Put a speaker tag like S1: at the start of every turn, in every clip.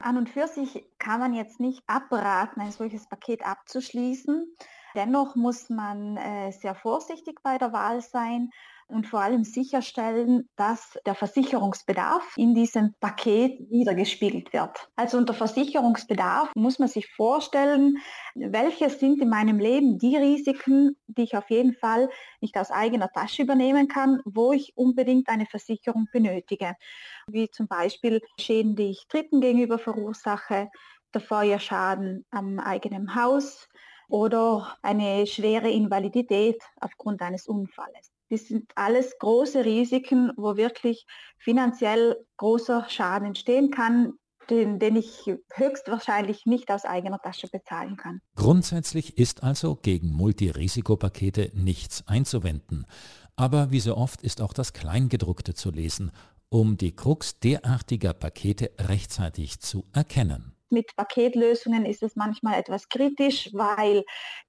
S1: An und für sich kann man jetzt nicht abraten, ein solches Paket abzuschließen. Dennoch muss man äh, sehr vorsichtig bei der Wahl sein und vor allem sicherstellen, dass der Versicherungsbedarf in diesem Paket wiedergespiegelt wird. Also unter Versicherungsbedarf muss man sich vorstellen, welche sind in meinem Leben die Risiken, die ich auf jeden Fall nicht aus eigener Tasche übernehmen kann, wo ich unbedingt eine Versicherung benötige. Wie zum Beispiel Schäden, die ich Dritten gegenüber verursache, der Feuerschaden am eigenen Haus oder eine schwere Invalidität aufgrund eines Unfalles. Das sind alles große Risiken, wo wirklich finanziell großer Schaden entstehen kann, den, den ich höchstwahrscheinlich nicht aus eigener Tasche bezahlen kann.
S2: Grundsätzlich ist also gegen Multirisikopakete nichts einzuwenden. Aber wie so oft ist auch das Kleingedruckte zu lesen, um die Krux derartiger Pakete rechtzeitig zu erkennen.
S1: Mit Paketlösungen ist es manchmal etwas kritisch, weil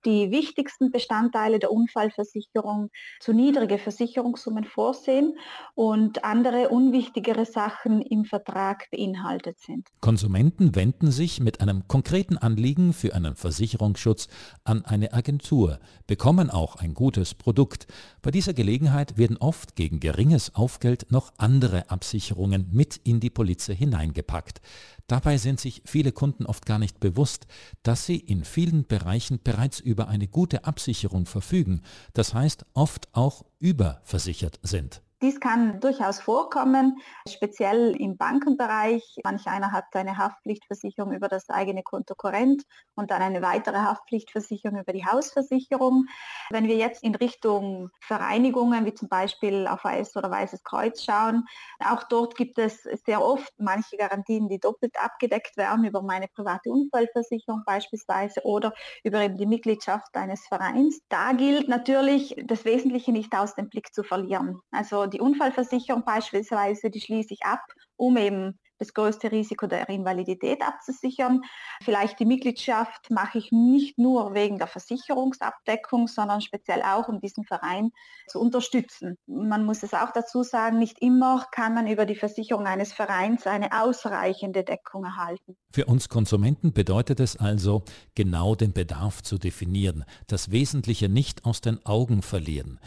S1: die wichtigsten Bestandteile der Unfallversicherung zu niedrige Versicherungssummen vorsehen und andere unwichtigere Sachen im Vertrag beinhaltet sind.
S2: Konsumenten wenden sich mit einem konkreten Anliegen für einen Versicherungsschutz an eine Agentur, bekommen auch ein gutes Produkt. Bei dieser Gelegenheit werden oft gegen geringes Aufgeld noch andere Absicherungen mit in die Polize hineingepackt. Dabei sind sich viele Kunden oft gar nicht bewusst, dass sie in vielen Bereichen bereits über eine gute Absicherung verfügen, das heißt oft auch überversichert sind.
S1: Dies kann durchaus vorkommen, speziell im Bankenbereich. Manch einer hat eine Haftpflichtversicherung über das eigene Konto Korrent und dann eine weitere Haftpflichtversicherung über die Hausversicherung. Wenn wir jetzt in Richtung Vereinigungen wie zum Beispiel AVS oder Weißes Kreuz schauen, auch dort gibt es sehr oft manche Garantien, die doppelt abgedeckt werden über meine private Unfallversicherung beispielsweise oder über eben die Mitgliedschaft eines Vereins. Da gilt natürlich, das Wesentliche nicht aus dem Blick zu verlieren. Also die Unfallversicherung beispielsweise, die schließe ich ab, um eben das größte Risiko der Invalidität abzusichern. Vielleicht die Mitgliedschaft mache ich nicht nur wegen der Versicherungsabdeckung, sondern speziell auch, um diesen Verein zu unterstützen. Man muss es auch dazu sagen, nicht immer kann man über die Versicherung eines Vereins eine ausreichende Deckung erhalten.
S2: Für uns Konsumenten bedeutet es also, genau den Bedarf zu definieren, das Wesentliche nicht aus den Augen verlieren.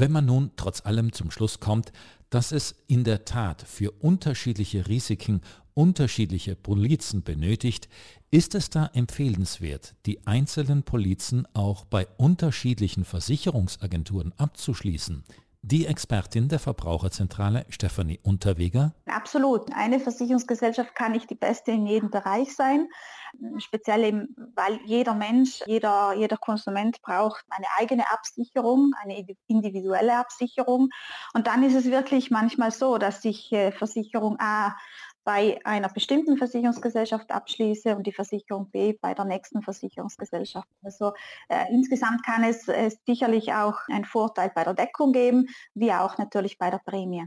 S2: Wenn man nun trotz allem zum Schluss kommt, dass es in der Tat für unterschiedliche Risiken unterschiedliche Polizen benötigt, ist es da empfehlenswert, die einzelnen Polizen auch bei unterschiedlichen Versicherungsagenturen abzuschließen. Die Expertin der Verbraucherzentrale Stefanie Unterweger.
S1: Absolut. Eine Versicherungsgesellschaft kann nicht die beste in jedem Bereich sein. Speziell eben, weil jeder Mensch, jeder, jeder Konsument braucht eine eigene Absicherung, eine individuelle Absicherung. Und dann ist es wirklich manchmal so, dass sich äh, Versicherung A bei einer bestimmten Versicherungsgesellschaft abschließe und die Versicherung B bei der nächsten Versicherungsgesellschaft. Also äh, insgesamt kann es äh, sicherlich auch einen Vorteil bei der Deckung geben, wie auch natürlich bei der Prämie.